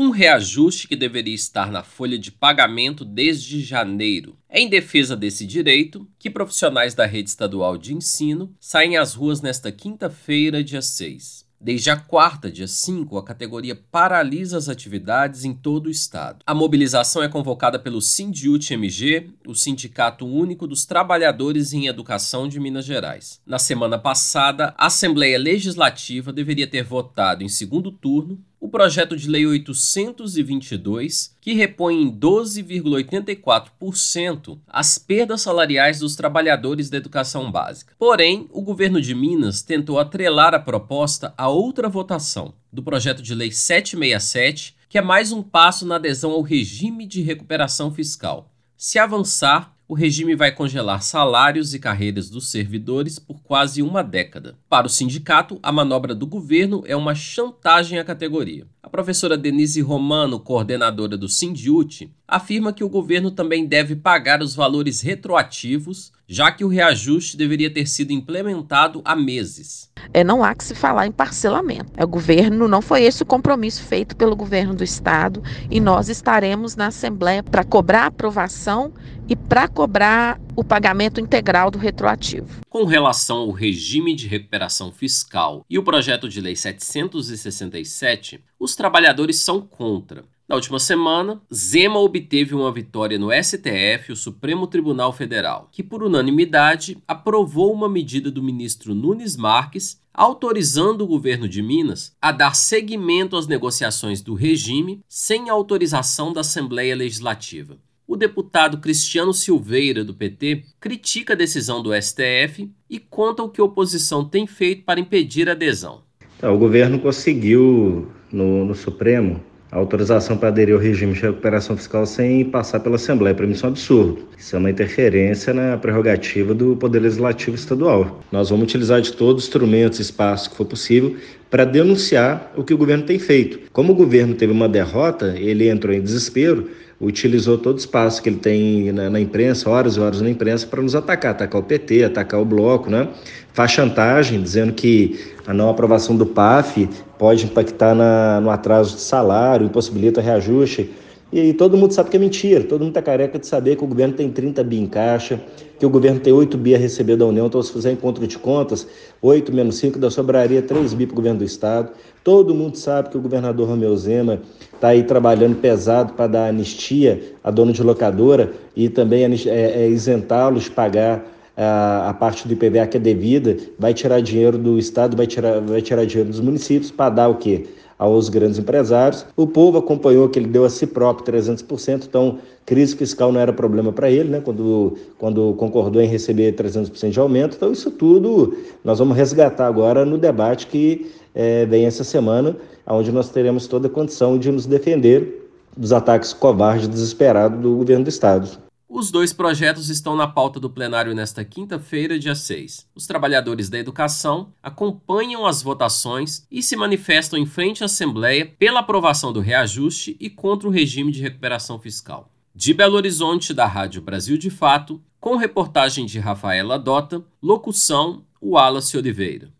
um reajuste que deveria estar na folha de pagamento desde janeiro. É em defesa desse direito que profissionais da rede estadual de ensino saem às ruas nesta quinta-feira, dia 6. Desde a quarta, dia 5, a categoria paralisa as atividades em todo o estado. A mobilização é convocada pelo Sindiut-MG, o Sindicato Único dos Trabalhadores em Educação de Minas Gerais. Na semana passada, a Assembleia Legislativa deveria ter votado em segundo turno o projeto de lei 822, que repõe em 12,84% as perdas salariais dos trabalhadores da educação básica. Porém, o governo de Minas tentou atrelar a proposta a outra votação, do projeto de lei 767, que é mais um passo na adesão ao regime de recuperação fiscal. Se avançar, o regime vai congelar salários e carreiras dos servidores por quase uma década. Para o sindicato, a manobra do governo é uma chantagem à categoria. A professora Denise Romano, coordenadora do Sindiute, afirma que o governo também deve pagar os valores retroativos, já que o reajuste deveria ter sido implementado há meses. É, não há que se falar em parcelamento. É, o governo não foi esse o compromisso feito pelo governo do estado e nós estaremos na Assembleia para cobrar aprovação e para cobrar o pagamento integral do retroativo. Com relação ao regime de recuperação fiscal e o projeto de lei 767, os trabalhadores são contra. Na última semana, Zema obteve uma vitória no STF, o Supremo Tribunal Federal, que por unanimidade aprovou uma medida do ministro Nunes Marques autorizando o governo de Minas a dar seguimento às negociações do regime sem autorização da Assembleia Legislativa. O deputado Cristiano Silveira, do PT, critica a decisão do STF e conta o que a oposição tem feito para impedir a adesão. Então, o governo conseguiu, no, no Supremo, autorização para aderir ao regime de recuperação fiscal sem passar pela Assembleia. Para mim, isso é um absurdo. Isso é uma interferência na prerrogativa do Poder Legislativo Estadual. Nós vamos utilizar de todos os instrumentos e espaços que for possível para denunciar o que o governo tem feito. Como o governo teve uma derrota, ele entrou em desespero utilizou todo o espaço que ele tem na, na imprensa, horas e horas na imprensa, para nos atacar, atacar o PT, atacar o bloco, né? Faz chantagem, dizendo que a não aprovação do PAF pode impactar na, no atraso de salário, impossibilita reajuste. E todo mundo sabe que é mentira, todo mundo está careca de saber que o governo tem 30 bi em caixa, que o governo tem 8 bi a receber da União, então se fizer encontro de contas, 8 menos 5 da sobraria 3 bi para o governo do Estado. Todo mundo sabe que o governador Romeu Zema está aí trabalhando pesado para dar anistia a dono de locadora e também é, é, isentá-los de pagar a, parte do IPVA que é devida, vai tirar dinheiro do Estado, vai tirar, vai tirar dinheiro dos municípios para dar o quê? aos grandes empresários. O povo acompanhou que ele deu a si próprio 300%, então crise fiscal não era problema para ele, né? quando, quando concordou em receber 300% de aumento. Então, isso tudo nós vamos resgatar agora no debate que é, vem essa semana, onde nós teremos toda a condição de nos defender dos ataques covardes e desesperados do governo do Estado. Os dois projetos estão na pauta do plenário nesta quinta-feira, dia 6. Os trabalhadores da educação acompanham as votações e se manifestam em frente à Assembleia pela aprovação do reajuste e contra o regime de recuperação fiscal. De Belo Horizonte, da Rádio Brasil de Fato, com reportagem de Rafaela Dota, locução Wallace Oliveira.